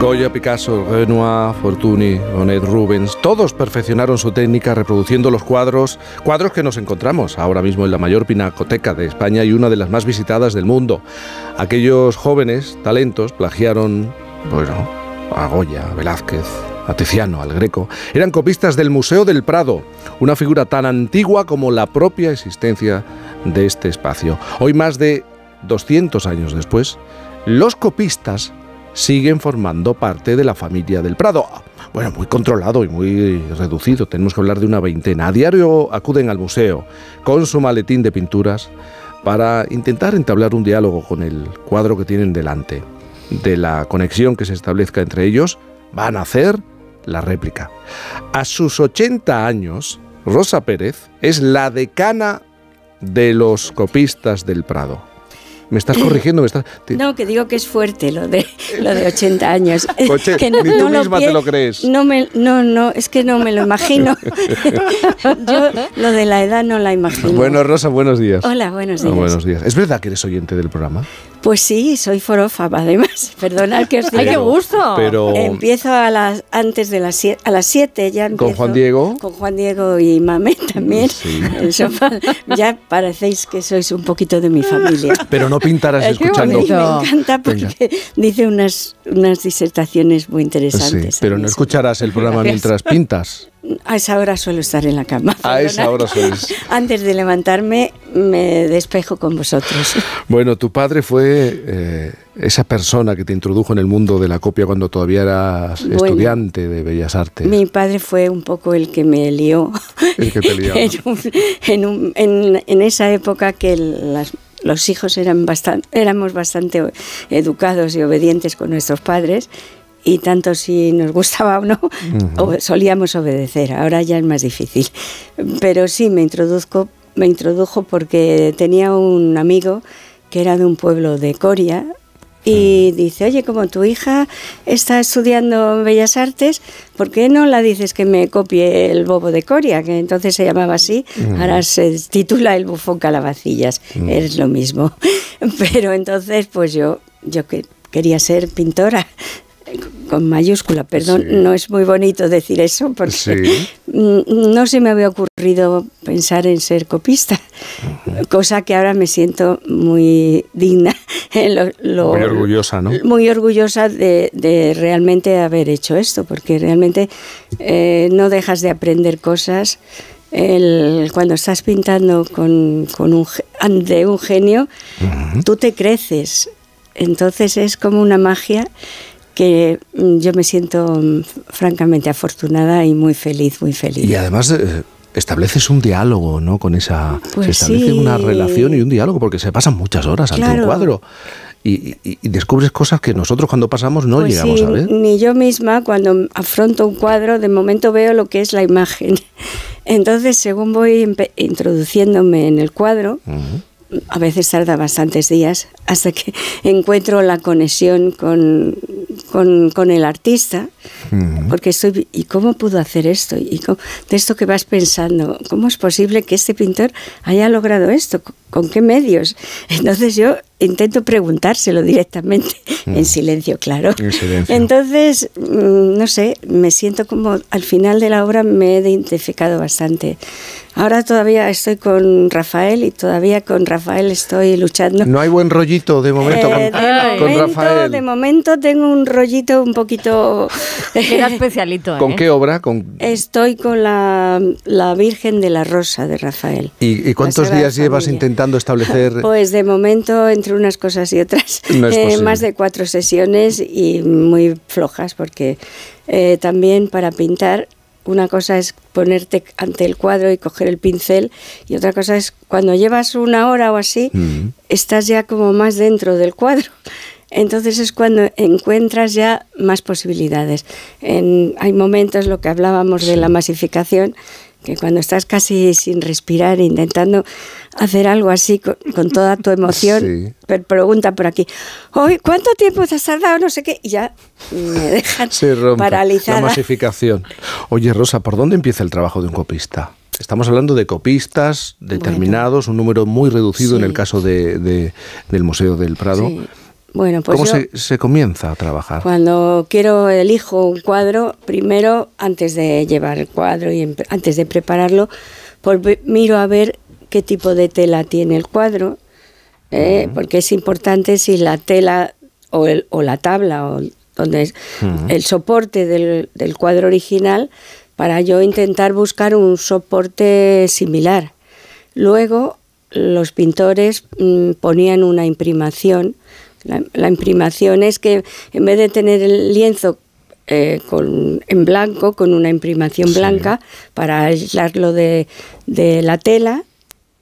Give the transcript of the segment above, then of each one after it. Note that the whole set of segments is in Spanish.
Goya, Picasso, Renoir, Fortuny, Monet, Rubens, todos perfeccionaron su técnica reproduciendo los cuadros, cuadros que nos encontramos ahora mismo en la mayor pinacoteca de España y una de las más visitadas del mundo. Aquellos jóvenes talentos plagiaron, bueno, a Goya, a Velázquez, a Tiziano, al Greco, eran copistas del Museo del Prado, una figura tan antigua como la propia existencia de este espacio. Hoy, más de 200 años después, los copistas siguen formando parte de la familia del Prado. Bueno, muy controlado y muy reducido, tenemos que hablar de una veintena. A diario acuden al museo con su maletín de pinturas para intentar entablar un diálogo con el cuadro que tienen delante. De la conexión que se establezca entre ellos, van a hacer la réplica. A sus 80 años, Rosa Pérez es la decana de los copistas del Prado. Me estás corrigiendo, me estás... No, que digo que es fuerte lo de, lo de 80 años. que no, ni tú misma te lo crees. No, me, no, no, es que no me lo imagino. Yo lo de la edad no la imagino. Bueno, Rosa, buenos días. Hola, buenos días. buenos días. ¿Es verdad que eres oyente del programa? Pues sí, soy forofa, además. Perdonad que os diga. ¡Ay, qué gusto! Pero... Empiezo a las, antes de las siete, a las 7 ya empiezo. ¿Con Juan Diego? Con Juan Diego y Mame también. Sí. El sofá. Ya parecéis que sois un poquito de mi familia. Pero no pintarás qué escuchando... Me encanta porque dice unas, unas disertaciones muy Sí, interesantes. pero no escucharás el programa mientras pintas. A esa hora suelo estar en la cama. A esa hora sueles. Antes de levantarme me despejo con vosotros. Bueno, tu padre fue eh, esa persona que te introdujo en el mundo de la copia cuando todavía eras Bueno. estudiante de Bellas Artes. Mi padre fue un poco el que me lió. El que te liaba. en, un- en un- en- en esa época que las- los hijos eran bastan- éramos bastante educados y obedientes con nuestros padres. Y tanto si nos gustaba o no, o- solíamos obedecer. Ahora ya es más difícil. Pero sí, me, introduzco, me introdujo porque tenía un amigo que era de un pueblo de Coria, y dice, oye, como tu hija está estudiando Bellas Artes, ¿por qué no la dices que me copie el bobo de Coria? Que entonces se llamaba así, ahora se titula El bufón calabacillas, es lo mismo. Pero entonces, pues yo, yo que quería ser pintora, con mayúscula, perdón, Sí. no es muy bonito decir eso porque Sí. mm, no se me había ocurrido pensar en ser copista, cosa que ahora me siento muy digna, lo- lo- Muy orgullosa, ¿no? muy orgullosa de, de realmente haber hecho esto, porque realmente eh, no dejas de aprender cosas. El- cuando estás pintando con, un genio, tú te creces. Entonces es como una magia que mm, yo me siento mm, francamente afortunada y muy feliz, muy feliz. Y además eh, estableces un diálogo, ¿no? Con esa... Pues se establece sí. una relación y un diálogo porque se pasan muchas horas ante un cuadro. Y, y- y descubres cosas que nosotros cuando pasamos no Pues llegamos sí, a ver. Ni yo misma, cuando afronto un cuadro, de momento veo lo que es la imagen. Entonces, según voy introduciéndome en el cuadro. A veces tarda bastantes días hasta que encuentro la conexión con, con, el artista, Porque estoy, ¿y cómo pudo hacer esto? Y cómo- de esto que vas pensando, ¿cómo es posible que este pintor haya logrado esto? ¿Con qué medios? Entonces yo intento preguntárselo directamente, en silencio, claro. En silencio. Entonces, mm, no sé, me siento como al final de la obra me he identificado bastante. Ahora todavía estoy con Rafael y todavía con Rafael estoy luchando. No hay buen rollito de momento Eh, con, de, Ay. con momento, Rafael. de momento tengo un rollito un poquito... Era especialito, ¿Con ¿eh? qué obra? ¿Con... Estoy con la, la Virgen de la Rosa de Rafael. ¿Y, y cuántos días llevas intentando establecer? Pues de momento, entre unas cosas y otras, No es eh, posible. más de cuatro sesiones y muy flojas, porque eh, también para pintar, una cosa es ponerte ante el cuadro y coger el pincel, y otra cosa es cuando llevas una hora o así, Mm. estás ya como más dentro del cuadro. Entonces es cuando encuentras ya más posibilidades. En- hay momentos, lo que hablábamos de la masificación, que cuando estás casi sin respirar, intentando hacer algo así con, con toda tu emoción, Sí. pregunta por aquí, "Oye, ¿cuánto tiempo te has tardado? No sé qué, y ya me dejan Se paralizada. la masificación. Oye, Rosa, ¿por dónde empieza el trabajo de un copista? Estamos hablando de copistas determinados, un número muy reducido en el caso de, de- del Museo del Prado. Sí. Bueno, pues ¿Cómo yo- se, se comienza a trabajar? Cuando quiero, elijo un cuadro, primero, antes de llevar el cuadro y empe- antes de prepararlo, miro a ver qué tipo de tela tiene el cuadro, eh, porque es importante si la tela o, el- o la tabla o donde es el soporte del, del cuadro original, para yo intentar buscar un soporte similar. Luego, los pintores mm, ponían una imprimación. La, la imprimación es que en vez de tener el lienzo eh, con, en blanco, con una imprimación Sí. blanca, para aislarlo de, de la tela,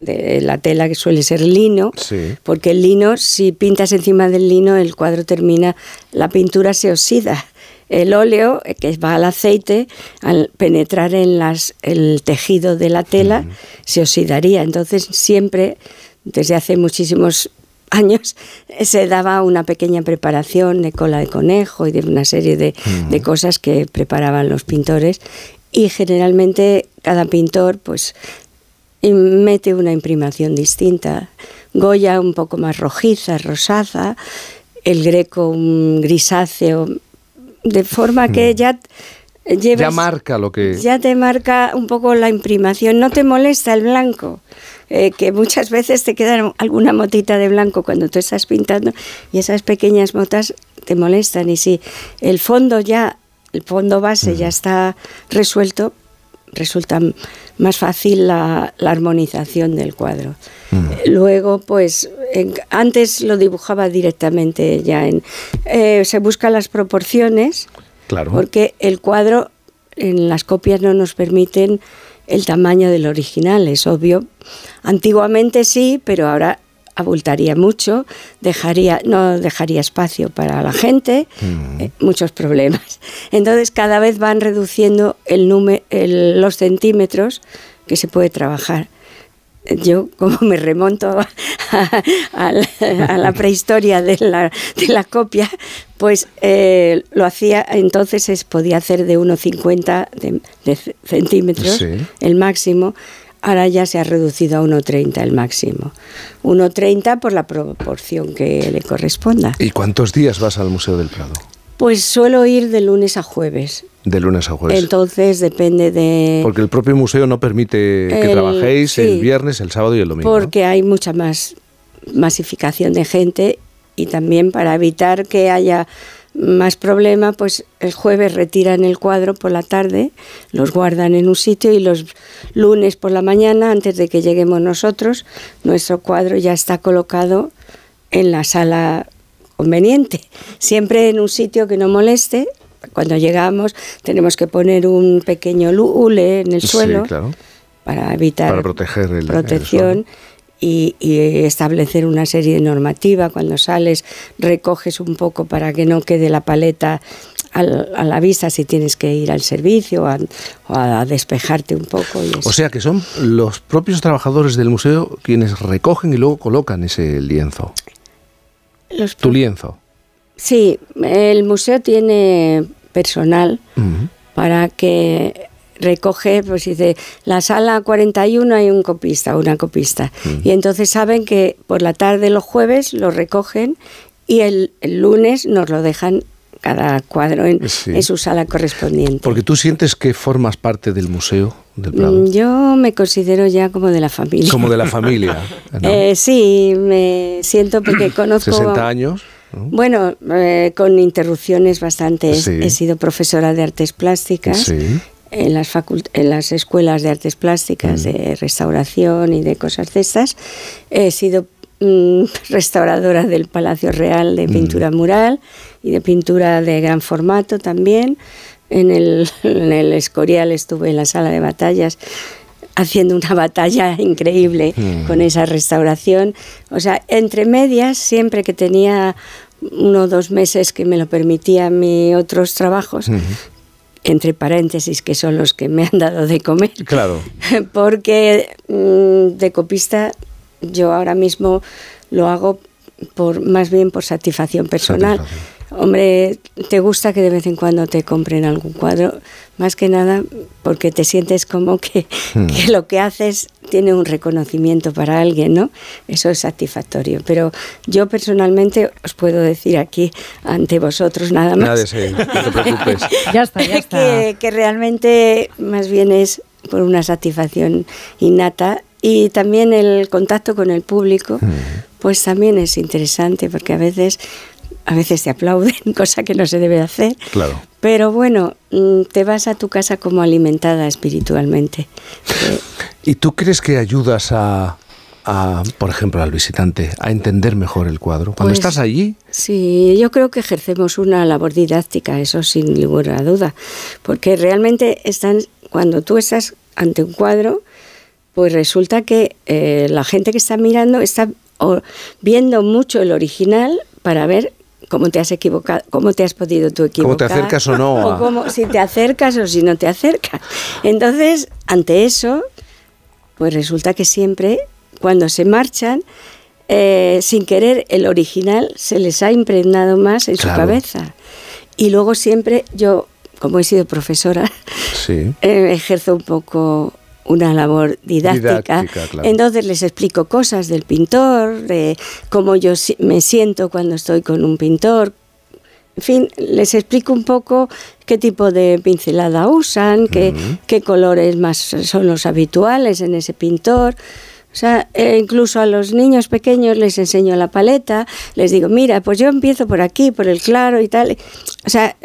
de la tela que suele ser lino, Sí. porque el lino, si pintas encima del lino, el cuadro termina, la pintura se oxida. El óleo, eh, que va al aceite, al penetrar en las, el tejido de la tela, se oxidaría. Entonces, siempre, desde hace muchísimos años, eh, se daba una pequeña preparación de cola de conejo y de una serie de, de cosas que preparaban los pintores. Y generalmente cada pintor, pues, mete una imprimación distinta. Goya un poco más rojiza, rosaza, el greco un grisáceo, de forma que ya llevas, Ya marca lo que... ya te marca un poco la imprimación, no te molesta el blanco, eh, que muchas veces te queda alguna motita de blanco cuando tú estás pintando y esas pequeñas motas te molestan. Y si el fondo ya, el fondo base ya está resuelto, resulta más fácil la, la armonización del cuadro. Eh, Luego, pues, en- antes lo dibujaba directamente ya en... eh, se buscan las proporciones, Claro. porque el cuadro en las copias no nos permiten el tamaño del original, es obvio. Antiguamente sí, pero ahora abultaría mucho, dejaría, no dejaría espacio para la gente, eh, muchos problemas. Entonces cada vez van reduciendo el el- los centímetros que se puede trabajar. Yo, como me remonto a, a la, a la prehistoria de la, de la copia, pues eh, lo hacía, entonces es, podía hacer de 1,50 de, de centímetros, Sí. el máximo. Ahora ya se ha reducido a 1,30 el máximo. 1,30 por la proporción que le corresponda. ¿Y cuántos días vas al Museo del Prado? Pues suelo ir de lunes a jueves. De lunes a jueves. Entonces depende de... Porque el propio museo no permite que El- trabajéis sí. el viernes, el sábado y el domingo. ¿no? Porque hay mucha más masificación de gente y también para evitar que haya más problema, pues el jueves retiran el cuadro por la tarde, los guardan en un sitio y los lunes por la mañana, antes de que lleguemos nosotros, nuestro cuadro ya está colocado en la sala conveniente, siempre en un sitio que no moleste. Cuando llegamos tenemos que poner un pequeño hule en el Sí, suelo claro. para evitar Para proteger el- el protección y, y establecer una serie de normativa. Cuando sales recoges un poco para que no quede la paleta al- a la vista si tienes que ir al servicio o a, o a despejarte un poco. y. O sea que son los propios trabajadores del museo quienes recogen y luego colocan ese lienzo. Los Tu lienzo. Sí, el museo tiene personal para que recoge, pues dice, la sala 41 hay un copista, una copista. Y entonces saben que por la tarde los jueves lo recogen y el, el lunes nos lo dejan cada cuadro en, Sí. en su sala correspondiente. Porque tú sientes que formas parte del museo del Prado. Mm, Yo me considero ya como de la familia. Como de la familia. ¿no? Eh, sí, me siento porque conozco... 60 años. ¿no? Bueno, eh, con interrupciones bastante. Sí. He sido profesora de artes plásticas Sí. en, las en las escuelas de artes plásticas, Mm. de restauración y de cosas de estas. He sido mm, restauradora del Palacio Real Mm. de pintura mural y de pintura de gran formato también. En el, en el Escorial estuve en la sala de batallas haciendo una batalla increíble Mm. con esa restauración. O sea, entre medias, siempre que tenía uno o dos meses que me lo permitían mis otros trabajos, entre paréntesis, que son los que me han dado de comer, Claro. porque mm, de copista yo ahora mismo lo hago por más bien por satisfacción personal. Satisfacción. Hombre, te gusta que de vez en cuando te compren algún cuadro, más que nada porque te sientes como que, Hmm. que lo que haces tiene un reconocimiento para alguien, ¿no? Eso es satisfactorio. Pero yo personalmente os puedo decir aquí ante vosotros nada más. Nada ese, no te preocupes. Ya está, ya está. que, que realmente más bien es por una satisfacción innata y también el contacto con el público, pues también es interesante porque a veces a veces te aplauden, cosa que no se debe hacer. Claro. Pero bueno, mm, te vas a tu casa como alimentada espiritualmente. ¿Y tú crees que ayudas a, a, por ejemplo, al visitante a entender mejor el cuadro? Cuando Pues, estás allí, Sí, yo creo que ejercemos una labor didáctica, eso sin ninguna duda, porque realmente están, cuando tú estás ante un cuadro, pues resulta que eh, la gente que está mirando está viendo mucho el original para ver cómo te has equivocado, cómo te has podido tú equivocar. Cómo te acercas o no O cómo- si te acercas o si no te acercas. Entonces, ante eso, pues resulta que siempre, cuando se marchan, eh, sin querer, el original se les ha impregnado más en Claro. su cabeza. Y luego siempre, yo, como he sido profesora, sí. eh, ejerzo un poco una labor didáctica. Didáctica, claro. Entonces les explico cosas del pintor, de cómo yo me siento cuando estoy con un pintor. En fin, les explico un poco qué tipo de pincelada usan, qué, qué colores más son los habituales en ese pintor. O sea, eh, incluso a los niños pequeños les enseño la paleta, les digo, mira, pues yo empiezo por aquí, por el claro y tal. O sea,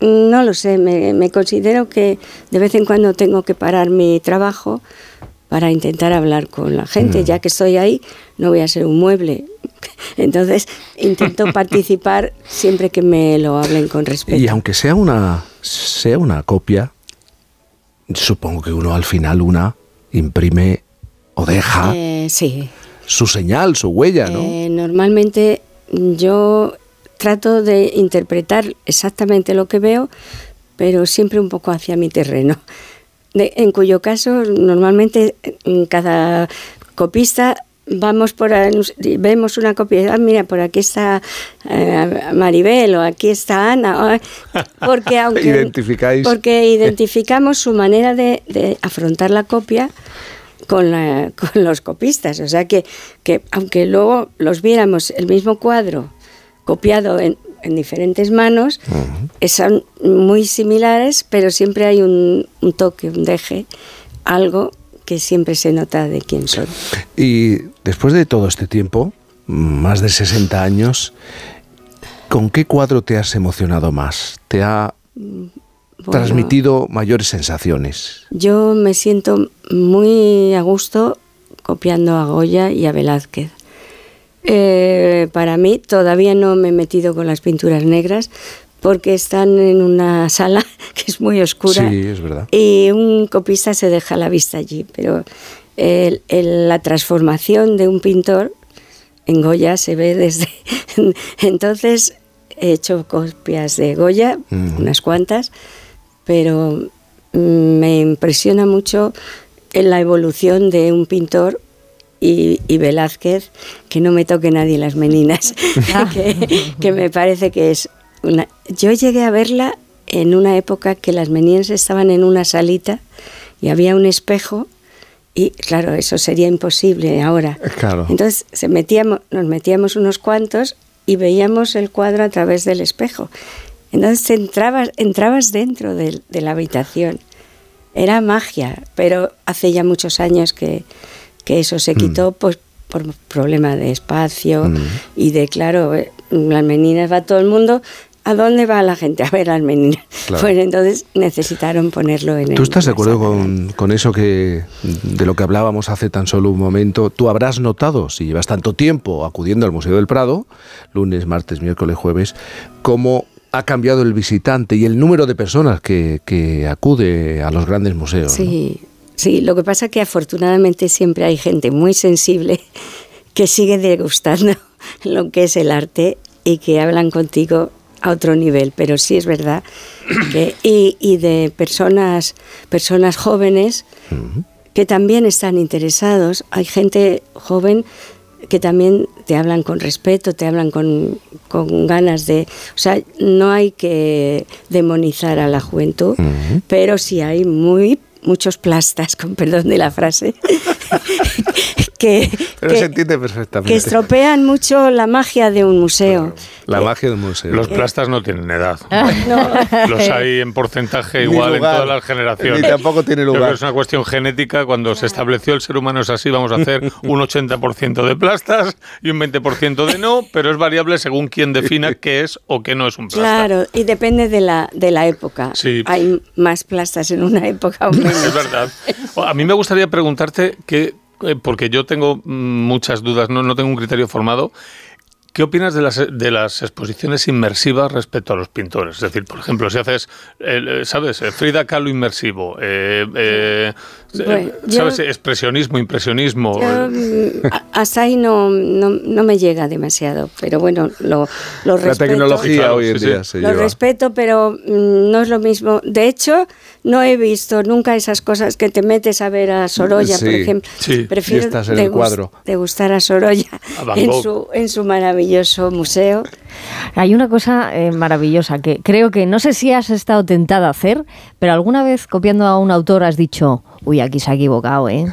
no lo sé, me, me considero que de vez en cuando tengo que parar mi trabajo para intentar hablar con la gente. Ya que estoy ahí, no voy a ser un mueble. Entonces, intento participar siempre que me lo hablen con respeto. Y aunque sea una, sea una copia, supongo que uno al final una imprime o deja Eh, sí. su señal, su huella, ¿no? Eh, normalmente yo trato de interpretar exactamente lo que veo, pero siempre un poco hacia mi terreno. De- en cuyo caso, normalmente en cada copista vamos por vemos una copia, ah, mira, por aquí está eh, Maribel o aquí está Ana, porque aunque Identificáis. porque identificamos su manera de, de afrontar la copia con, la- con los copistas. O sea que, que aunque luego los viéramos el mismo cuadro copiado en, en diferentes manos, eh, son muy similares, pero siempre hay un, un toque, un deje, algo que siempre se nota de quién son. Y después de todo este tiempo, más de 60 años, ¿con qué cuadro te has emocionado más? ¿Te ha Bueno, transmitido mayores sensaciones? Yo me siento muy a gusto copiando a Goya y a Velázquez. Eh, para mí todavía no me he metido con las pinturas negras porque están en una sala que es muy oscura Sí, es verdad. y un copista se deja la vista allí, pero el- el- la transformación de un pintor en Goya se ve desde... Entonces he hecho copias de Goya, Ujú. unas cuantas, pero mm, me impresiona mucho la evolución de un pintor y, y Velázquez, que no me toque nadie las meninas, que, que me parece que es una... Yo llegué a verla en una época que las meninas estaban en una salita y había un espejo y claro, eso sería imposible ahora. Claro. Entonces se metíamos, nos metíamos unos cuantos y veíamos el cuadro a través del espejo. Entonces entrabas, entrabas dentro de, de la habitación. Era magia, pero hace ya muchos años que, que eso se quitó pues, por problema de espacio Mm. y de, claro, eh, las meninas va todo el mundo. ¿A dónde va la gente? A ver las meninas. Claro. Pues entonces necesitaron ponerlo en ¿Tú el- estás de acuerdo con, con eso que de lo que hablábamos hace tan solo un momento? ¿Tú habrás notado, si llevas tanto tiempo acudiendo al Museo del Prado, lunes, martes, miércoles, jueves, cómo ha cambiado el visitante y el número de personas que, que acude a los grandes museos? ¿no? Sí, lo que pasa es que afortunadamente siempre hay gente muy sensible que sigue degustando lo que es el arte y que hablan contigo a otro nivel, pero sí es verdad que y, y de personas personas jóvenes que también están interesados, hay gente joven que también te hablan con respeto, te hablan con, con ganas de... O sea, no hay que demonizar a la juventud, pero sí hay muy muchos plastas, con perdón de la frase, que, Pero se entiende perfectamente. que estropean mucho la magia de un museo. La magia del museo. Los plastas no tienen edad. No. Los hay en porcentaje igual en todas las generaciones. Ni tampoco tiene Yo creo lugar. que es una cuestión genética. Cuando se estableció el ser humano es así, vamos a hacer un 80% de plastas y un 20% de no, pero es variable según quien defina qué es o qué no es un plasta. Claro, y depende de la, de la época. Sí. Hay más plastas en una época o menos. Es verdad. A mí me gustaría preguntarte eh, porque yo tengo mm, muchas dudas, no, no tengo un criterio formado. ¿Qué opinas de las, de las exposiciones inmersivas respecto a los pintores? Es decir, por ejemplo, si haces, eh, ¿sabes? Eh, Frida Kahlo inmersivo, eh, eh, Bueno, ¿sabes? yo- Expresionismo, impresionismo. Yo, eh, mm, hasta ahí no, no, no me llega demasiado, pero bueno, lo, lo La respeto. tecnología Claro, hoy en sí, día sí. se Lo lleva. respeto, pero mm, no es lo mismo. De hecho, no he visto nunca esas cosas que te metes a ver a Sorolla, por ejemplo. sí. Prefiero Y estás en el degus- cuadro. degustar a Sorolla A en su, en su maravilloso museo. Hay una cosa eh, maravillosa que creo que no sé si has estado tentada a hacer, pero alguna vez copiando a un autor has dicho, uy, aquí se ha equivocado, ¿eh?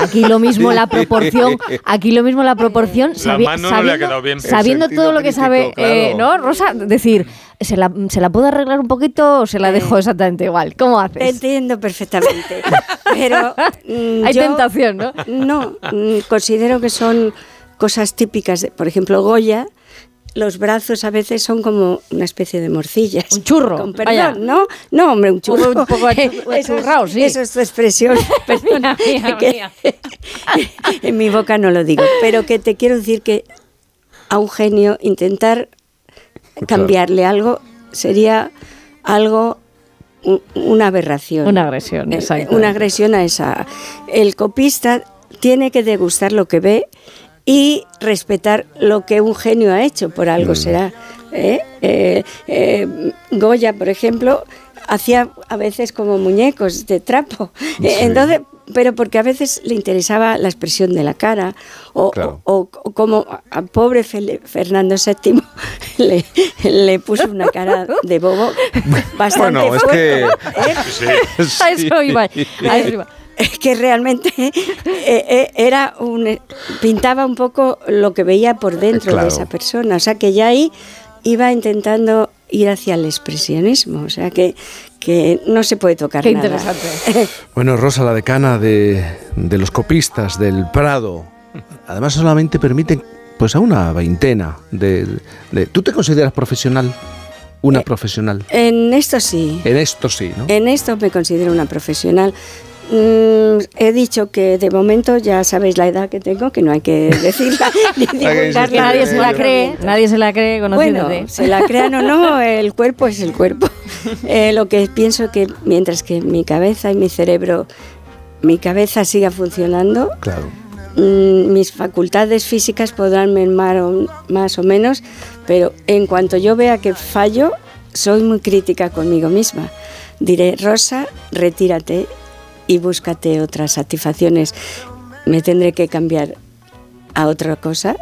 Aquí lo mismo la proporción, aquí lo mismo la proporción, La mano no le ha quedado bien. sabiendo todo lo que crítico, sabe, eh. ¿no, Rosa? Decir, ¿se la, ¿se la puedo arreglar un poquito o se la dejo exactamente igual? ¿Cómo Te haces? entiendo perfectamente. Pero mm, Hay yo- tentación, ¿no? No, mm, considero que son cosas típicas. de- por ejemplo, Goya, los brazos a veces son como una especie de morcillas. Un churro, Con vaya. perdón, ¿no? No, hombre, un churro. Un poco achu- Eso es- achurrao, sí. Eso es tu expresión. Perdona, Mía, que- mía. en mi boca no lo digo. Pero que te quiero decir que a un genio intentar cambiarle algo sería algo una aberración. Una agresión, Eh, exacto. Una agresión a esa. El copista tiene que degustar lo que ve y respetar lo que un genio ha hecho, por algo Mm. será. ¿eh? Eh, eh, Goya, por ejemplo, hacía a veces como muñecos de trapo. Sí. Entonces, pero porque a veces le interesaba la expresión de la cara o, Claro. o- o como a pobre Fernando VII le, le puso una cara de bobo bastante Bueno, es que- ¿eh? sí. A eso iba, a eso iba. Es que realmente eh, eh, era un pintaba un poco lo que veía por dentro Claro. de esa persona, o sea que ya ahí iba intentando ir hacia el expresionismo, o sea que, que no se puede tocar Qué nada. interesante. Bueno, Rosa, la decana de, de los copistas del Prado, además solamente permiten pues a una veintena de, de- ¿Tú te consideras profesional? Una Eh, profesional. En esto sí, En esto sí, ¿no? en esto me considero una profesional. Mm, he dicho que de momento ya sabéis la edad que tengo, que no hay que decirla ni divulgarla. Que nadie se la Bueno, cree, nadie se la cree Bueno, conociéndote. se la crean o no, el cuerpo es el cuerpo. Eh, lo que pienso que mientras que mi cabeza y mi cerebro, mi cabeza siga funcionando, Claro. mm, mis facultades físicas podrán mermar o- más o menos, pero en cuanto yo vea que fallo, soy muy crítica conmigo misma. Diré, Rosa, retírate y búscate otras satisfacciones. Me tendré que cambiar a otra cosa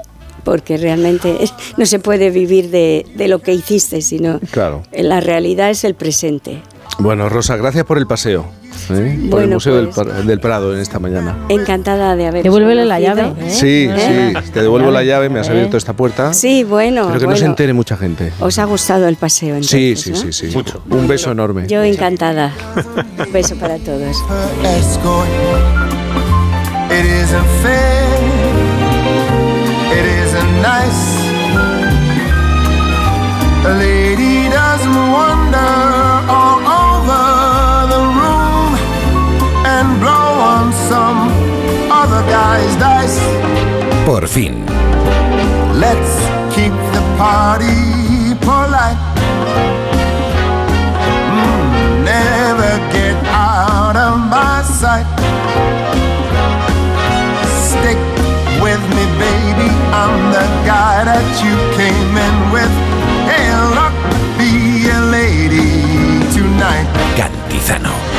porque realmente no se puede vivir de, de lo que hiciste, sino Claro. la realidad es el presente. Bueno, Rosa, gracias por el paseo. ¿Eh? por el Bueno, Museo del, pues. Pra- del Prado en esta mañana. Encantada de haber Devuélvele la llave. ¿eh? Sí, ¿Eh? sí, te devuelvo la llave, me has ¿Eh? abierto esta puerta. Sí, bueno, Pero que no se bueno. entere mucha gente. ¿Os ha gustado el paseo Sí, entonces? sí, no? sí, sí. Mucho. Un beso enorme. Yo encantada. Un beso para todos. A lady doesn't wander Por fin, Let's keep the party polite. Mm, never get out of my sight. Stick with me, baby. I'm the guy that you came in with. Hey, look, be a lady tonight. Cantizano.